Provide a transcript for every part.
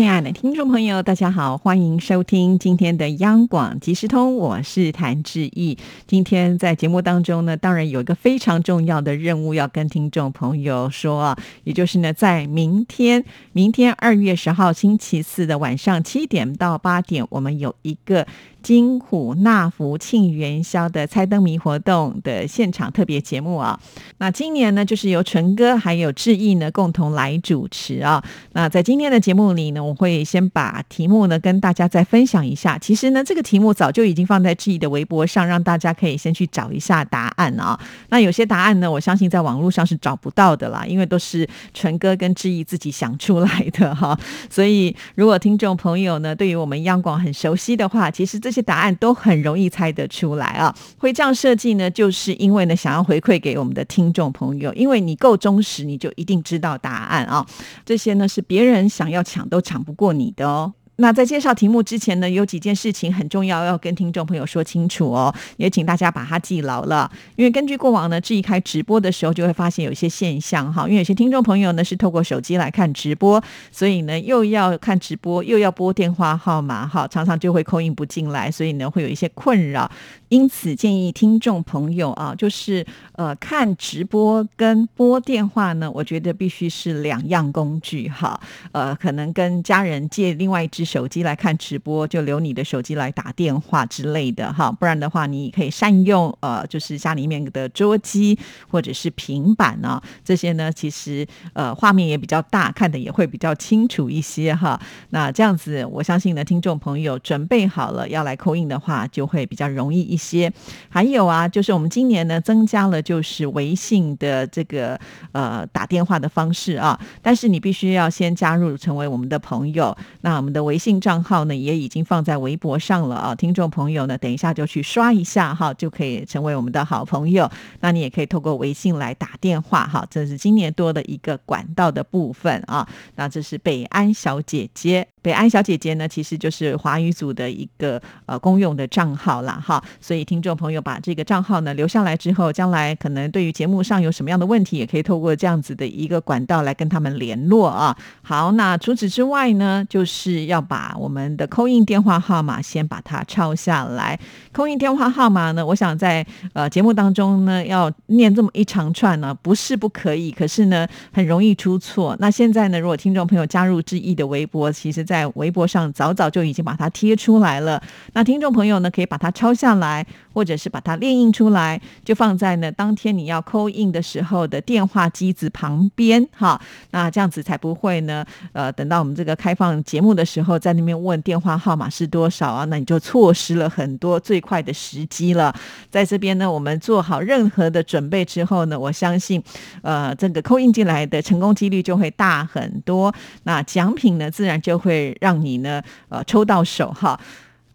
亲爱的听众朋友，大家好，欢迎收听今天的央广即时通，我是谭志毅。今天在节目当中呢，当然有一个非常重要的任务要跟听众朋友说，也就是呢，在明天，明天二月十号星期四的晚上七点到八点，我们有一个。金虎纳福庆元宵的猜灯谜活动的现场特别节目啊，那今年呢，就是由纯哥还有志毅呢共同来主持啊。那在今天的节目里呢，我会先把题目呢跟大家再分享一下。其实呢，这个题目早就已经放在志毅的微博上，让大家可以先去找一下答案啊。那有些答案呢，我相信在网络上是找不到的啦，因为都是纯哥跟志毅自己想出来的哈。所以，如果听众朋友呢，对于我们央广很熟悉的话，其实这。这些答案都很容易猜得出来啊！会这样设计呢，就是因为呢，想要回馈给我们的听众朋友，因为你够忠实，你就一定知道答案啊！这些呢，是别人想要抢都抢不过你的哦。那在介绍题目之前呢，有几件事情很重要，要跟听众朋友说清楚哦，也请大家把它记牢了。因为根据过往呢，这一开直播的时候，就会发现有一些现象哈，因为有些听众朋友呢是透过手机来看直播，所以呢又要看直播，又要拨电话号码哈，常常就会扣印不进来，所以呢会有一些困扰。因此建议听众朋友啊，就是呃看直播跟拨电话呢，我觉得必须是两样工具哈，呃可能跟家人借另外一只。手机来看直播，就留你的手机来打电话之类的哈，不然的话，你可以善用呃，就是家里面的桌机或者是平板啊，这些呢，其实呃画面也比较大，看的也会比较清楚一些哈。那这样子，我相信呢，听众朋友准备好了要来扣印的话，就会比较容易一些。还有啊，就是我们今年呢增加了就是微信的这个呃打电话的方式啊，但是你必须要先加入成为我们的朋友，那我们的微信账号呢也已经放在微博上了啊，听众朋友呢，等一下就去刷一下哈，就可以成为我们的好朋友。那你也可以透过微信来打电话哈，这是今年多的一个管道的部分啊。那这是北安小姐姐。北安小姐姐呢，其实就是华语组的一个呃公用的账号啦，哈，所以听众朋友把这个账号呢留下来之后，将来可能对于节目上有什么样的问题，也可以透过这样子的一个管道来跟他们联络啊。好，那除此之外呢，就是要把我们的扣印电话号码先把它抄下来。扣印电话号码呢，我想在呃节目当中呢要念这么一长串呢，不是不可以，可是呢很容易出错。那现在呢，如果听众朋友加入志毅的微博，其实。在微博上早早就已经把它贴出来了，那听众朋友呢可以把它抄下来，或者是把它列印出来，就放在呢当天你要扣印的时候的电话机子旁边哈。那这样子才不会呢，呃，等到我们这个开放节目的时候，在那边问电话号码是多少啊，那你就错失了很多最快的时机了。在这边呢，我们做好任何的准备之后呢，我相信，呃，这个扣印进来的成功几率就会大很多。那奖品呢，自然就会。让你呢，呃，抽到手哈。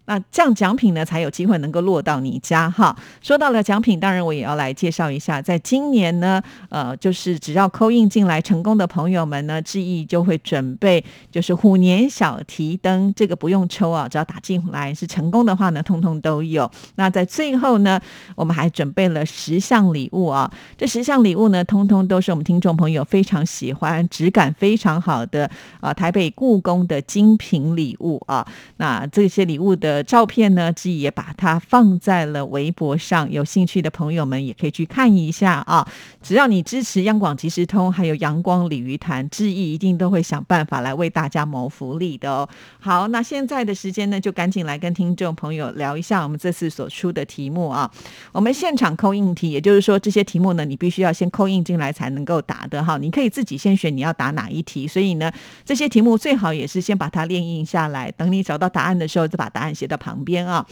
那这样奖品呢才有机会能够落到你家哈。说到了奖品，当然我也要来介绍一下，在今年呢，呃，就是只要扣印进来成功的朋友们呢，志毅就会准备就是虎年小提灯，这个不用抽啊，只要打进来是成功的话呢，通通都有。那在最后呢，我们还准备了十项礼物啊，这十项礼物呢，通通都是我们听众朋友非常喜欢、质感非常好的啊，台北故宫的精品礼物啊。那这些礼物的。照片呢，志毅也把它放在了微博上，有兴趣的朋友们也可以去看一下啊。只要你支持央广即时通，还有阳光鲤鱼潭，志毅一定都会想办法来为大家谋福利的哦。好，那现在的时间呢，就赶紧来跟听众朋友聊一下我们这次所出的题目啊。我们现场扣印题，也就是说这些题目呢，你必须要先扣印进来才能够答的哈。你可以自己先选你要答哪一题，所以呢，这些题目最好也是先把它练印下来，等你找到答案的时候，再把答案写。的旁边啊，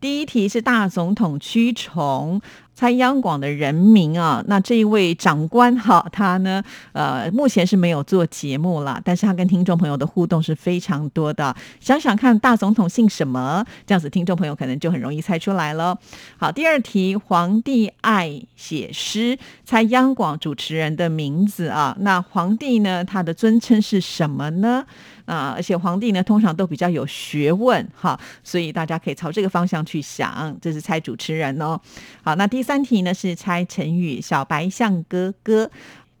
第一题是大总统驱虫猜央广的人名啊，那这一位长官哈，他呢，呃，目前是没有做节目了，但是他跟听众朋友的互动是非常多的。想想看，大总统姓什么？这样子，听众朋友可能就很容易猜出来了。好，第二题，皇帝爱写诗，猜央广主持人的名字啊。那皇帝呢，他的尊称是什么呢？啊，而且皇帝呢，通常都比较有学问哈，所以大家可以朝这个方向去想。这是猜主持人哦。好，那第第三题呢是猜成语“小白象哥哥”。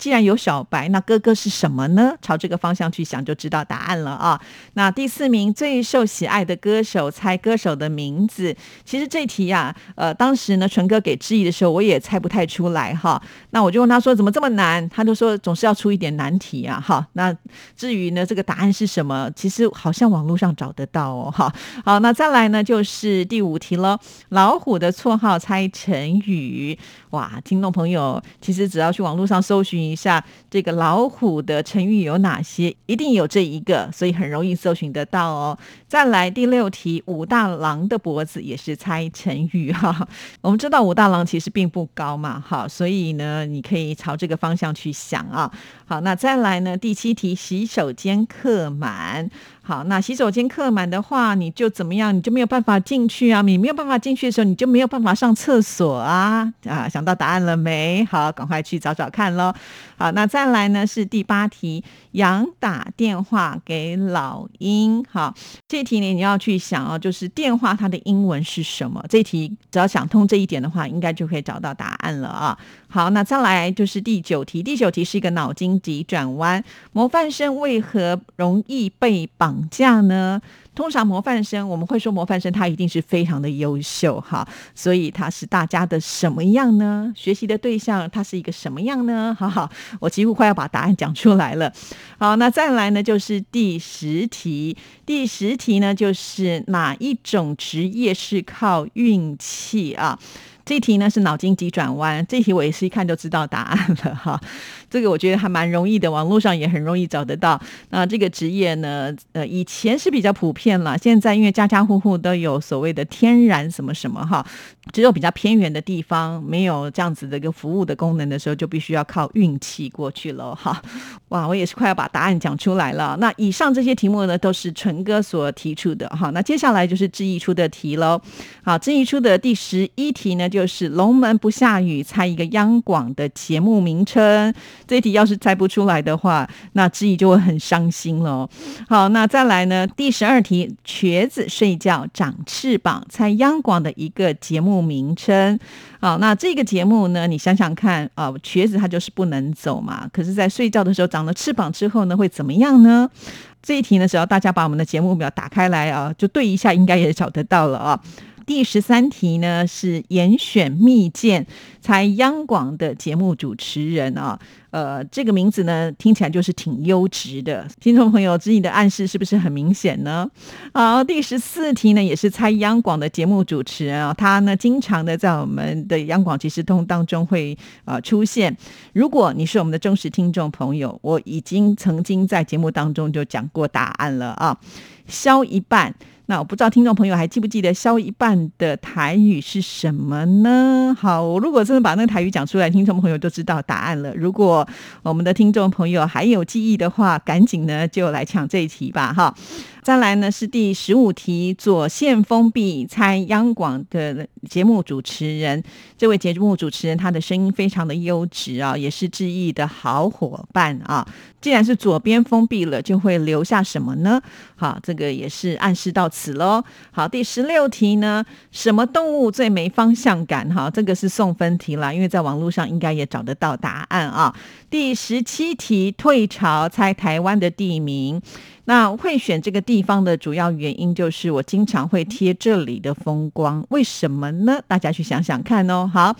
既然有小白，那哥哥是什么呢？朝这个方向去想，就知道答案了啊。那第四名最受喜爱的歌手，猜歌手的名字。其实这题呀，呃，当时呢，纯哥给质疑的时候，我也猜不太出来哈。那我就问他说，怎么这么难？他就说，总是要出一点难题啊。哈，那至于呢，这个答案是什么？其实好像网络上找得到哦。哈，好，那再来呢，就是第五题了。老虎的绰号猜成语。哇，听众朋友，其实只要去网络上搜寻一下这个老虎的成语有哪些，一定有这一个，所以很容易搜寻得到哦。再来第六题，武大郎的脖子也是猜成语哈。我们知道武大郎其实并不高嘛，好，所以呢，你可以朝这个方向去想啊。好，那再来呢，第七题，洗手间客满。好，那洗手间客满的话，你就怎么样？你就没有办法进去啊！你没有办法进去的时候，你就没有办法上厕所啊！啊，想到答案了没？好，赶快去找找看喽。好，那再来呢是第八题，杨打电话给老鹰。好，这题呢你要去想哦，就是电话它的英文是什么？这题只要想通这一点的话，应该就可以找到答案了啊。好，那再来就是第九题，第九题是一个脑筋急转弯，模范生为何容易被绑绑架呢？通常模范生，我们会说模范生他一定是非常的优秀哈，所以他是大家的什么样呢？学习的对象他是一个什么样呢？好好，我几乎快要把答案讲出来了。好，那再来呢就是第十题，第十题呢就是哪一种职业是靠运气啊？这题呢是脑筋急转弯，这题我也是一看就知道答案了哈。这个我觉得还蛮容易的，网络上也很容易找得到。那这个职业呢，呃，以前是比较普遍了，现在因为家家户户都有所谓的天然什么什么哈，只有比较偏远的地方没有这样子的一个服务的功能的时候，就必须要靠运气过去了哈。哇，我也是快要把答案讲出来了。那以上这些题目呢，都是纯哥所提出的哈。那接下来就是志毅出的题喽。好，志毅出的第十一题呢，就是龙门不下雨，猜一个央广的节目名称。这题要是猜不出来的话，那志毅就会很伤心了。好，那再来呢？第十二题，瘸子睡觉长翅膀，猜央广的一个节目名称。好，那这个节目呢，你想想看啊，瘸子他就是不能走嘛，可是，在睡觉的时候长了翅膀之后呢，会怎么样呢？这一题呢，只要大家把我们的节目表打开来啊，就对一下，应该也找得到了啊。第十三题呢是严选密件，猜央广的节目主持人啊，呃，这个名字呢听起来就是挺优质的。听众朋友，自己的暗示是不是很明显呢？好，第十四题呢也是猜央广的节目主持人啊，他呢经常的在我们的央广即时通当中会呃出现。如果你是我们的忠实听众朋友，我已经曾经在节目当中就讲过答案了啊，消一半。那我不知道听众朋友还记不记得削一半的台语是什么呢？好，我如果真的把那个台语讲出来，听众朋友就知道答案了。如果我们的听众朋友还有记忆的话，赶紧呢就来抢这一题吧，哈。再来呢是第十五题，左线封闭猜央广的节目主持人。这位节目主持人他的声音非常的优质啊，也是志毅的好伙伴啊。既然是左边封闭了，就会留下什么呢？好，这个也是暗示到此喽。好，第十六题呢，什么动物最没方向感？哈，这个是送分题啦，因为在网络上应该也找得到答案啊。第十七题，退潮猜台湾的地名。那会选这个地方的主要原因就是我经常会贴这里的风光，为什么呢？大家去想想看哦。好，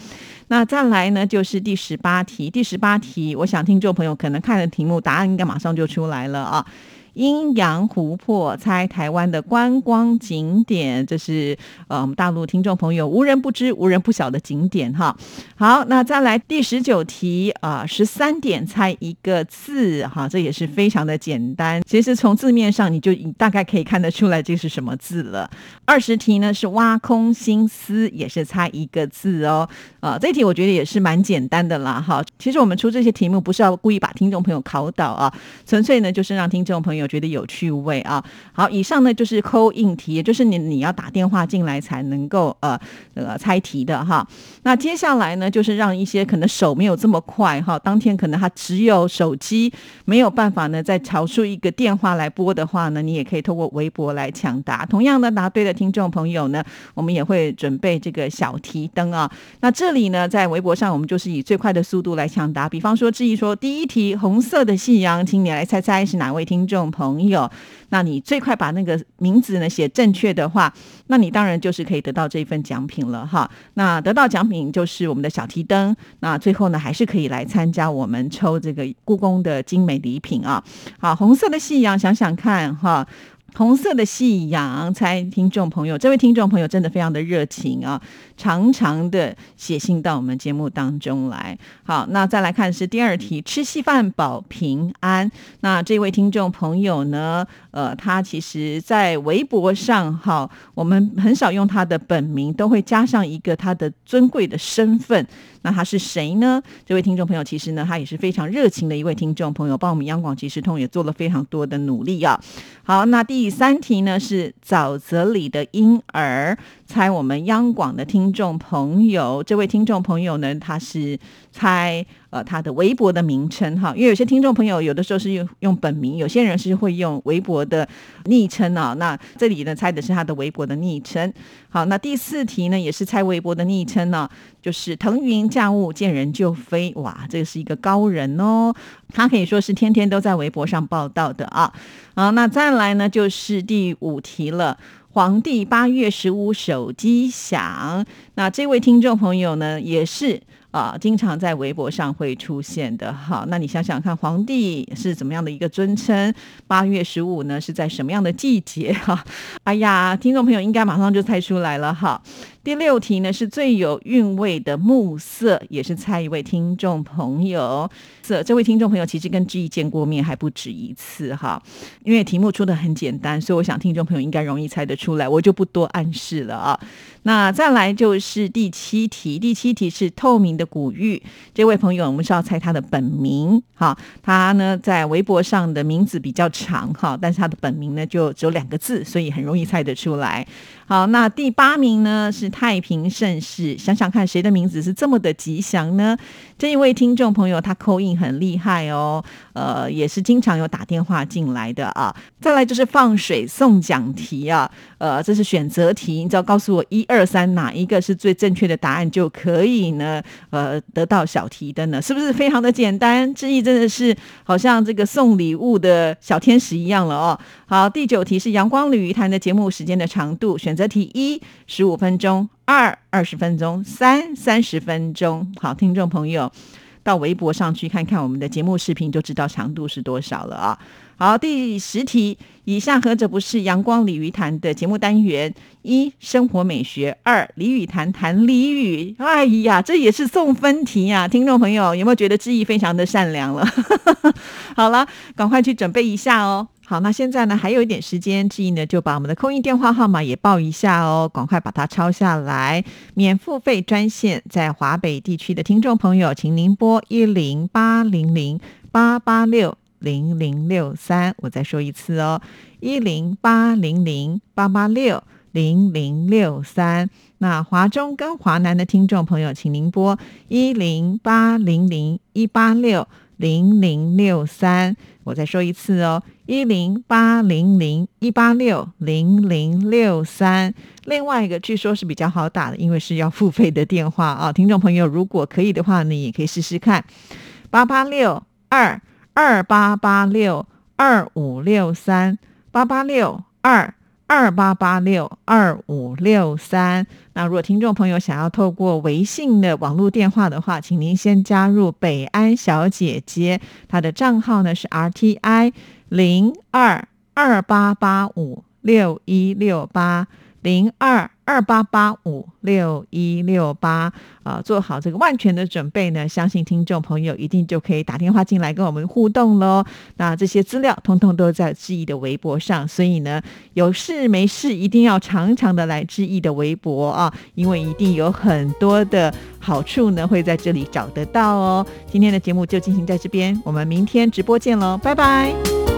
那再来呢，就是第十八题。第十八题，我想听众朋友可能看了题目，答案应该马上就出来了啊。阴阳湖泊，猜台湾的观光景点，这是呃我们大陆听众朋友无人不知、无人不晓的景点哈。好，那再来第十九题啊，十三点猜一个字哈，这也是非常的简单。其实从字面上你就大概可以看得出来这是什么字了。二十题呢是挖空心思，也是猜一个字哦。啊，这题我觉得也是蛮简单的啦哈。其实我们出这些题目不是要故意把听众朋友考倒啊，纯粹呢就是让听众朋友。我觉得有趣味啊！好，以上呢就是扣印题，也就是你你要打电话进来才能够呃呃猜题的哈。那接下来呢，就是让一些可能手没有这么快哈，当天可能他只有手机没有办法呢再调出一个电话来拨的话呢，你也可以透过微博来抢答。同样的，答对的听众朋友呢，我们也会准备这个小提灯啊。那这里呢，在微博上我们就是以最快的速度来抢答。比方说，质疑说第一题红色的夕阳，请你来猜猜是哪位听众。朋友，那你最快把那个名字呢写正确的话，那你当然就是可以得到这份奖品了哈。那得到奖品就是我们的小提灯，那最后呢还是可以来参加我们抽这个故宫的精美礼品啊。好，红色的夕阳，想想看哈。红色的夕阳，猜听众朋友，这位听众朋友真的非常的热情啊，常常的写信到我们节目当中来。好，那再来看是第二题，吃稀饭保平安。那这位听众朋友呢，呃，他其实在微博上，哈，我们很少用他的本名，都会加上一个他的尊贵的身份。那他是谁呢？这位听众朋友，其实呢，他也是非常热情的一位听众朋友，帮我们央广即时通也做了非常多的努力啊。好，那第三题呢是沼泽里的婴儿，猜我们央广的听众朋友，这位听众朋友呢，他是猜。呃，他的微博的名称哈，因为有些听众朋友有的时候是用用本名，有些人是会用微博的昵称啊。那这里呢，猜的是他的微博的昵称。好，那第四题呢，也是猜微博的昵称呢，就是腾云驾雾，见人就飞。哇，这个是一个高人哦，他可以说是天天都在微博上报道的啊。好，那再来呢，就是第五题了。皇帝八月十五手机响，那这位听众朋友呢，也是。啊，经常在微博上会出现的。好，那你想想看，皇帝是怎么样的一个尊称？八月十五呢，是在什么样的季节？哈，哎呀，听众朋友应该马上就猜出来了哈。第六题呢是最有韵味的暮色，也是猜一位听众朋友。这这位听众朋友其实跟志毅见过面还不止一次哈，因为题目出的很简单，所以我想听众朋友应该容易猜得出来，我就不多暗示了啊。那再来就是第七题，第七题是透明的古玉，这位朋友我们是要猜他的本名哈，他呢在微博上的名字比较长哈，但是他的本名呢就只有两个字，所以很容易猜得出来。好，那第八名呢是太平盛世，想想看谁的名字是这么的吉祥呢？这一位听众朋友他扣印很厉害哦，呃，也是经常有打电话进来的啊。再来就是放水送奖题啊，呃，这是选择题，你只要告诉我一二三哪一个是最正确的答案就可以呢，呃，得到小提灯呢，是不是非常的简单？志毅真的是好像这个送礼物的小天使一样了哦。好，第九题是阳光鲤鱼潭的节目时间的长度，选择题一十五分钟，二二十分钟，三三十分钟。好，听众朋友到微博上去看看我们的节目视频，就知道长度是多少了啊。好，第十题，以下何者不是阳光鲤鱼潭的节目单元？一、生活美学；二、鲤鱼潭谈鲤鱼。哎呀，这也是送分题呀！听众朋友有没有觉得志毅非常的善良了？好了，赶快去准备一下哦。好，那现在呢还有一点时间，志毅呢就把我们的空运电话号码也报一下哦，赶快把它抄下来。免付费专线在华北地区的听众朋友，请您拨一零八零零八八六零零六三，我再说一次哦，一零八零零八八六零零六三。那华中跟华南的听众朋友，请您拨一零八零零一八六零零六三。我再说一次哦，一零八零零一八六零零六三。另外一个据说是比较好打的，因为是要付费的电话啊。听众朋友，如果可以的话，你也可以试试看，八八六二二八八六二五六三八八六二。二八八六二五六三。那如果听众朋友想要透过微信的网络电话的话，请您先加入北安小姐姐，她的账号呢是 R T I 零二二八八五六一六八零二。二八八五六一六八啊，做好这个万全的准备呢，相信听众朋友一定就可以打电话进来跟我们互动喽。那这些资料通通都在志毅的微博上，所以呢，有事没事一定要常常的来志毅的微博啊，因为一定有很多的好处呢会在这里找得到哦。今天的节目就进行在这边，我们明天直播见喽，拜拜。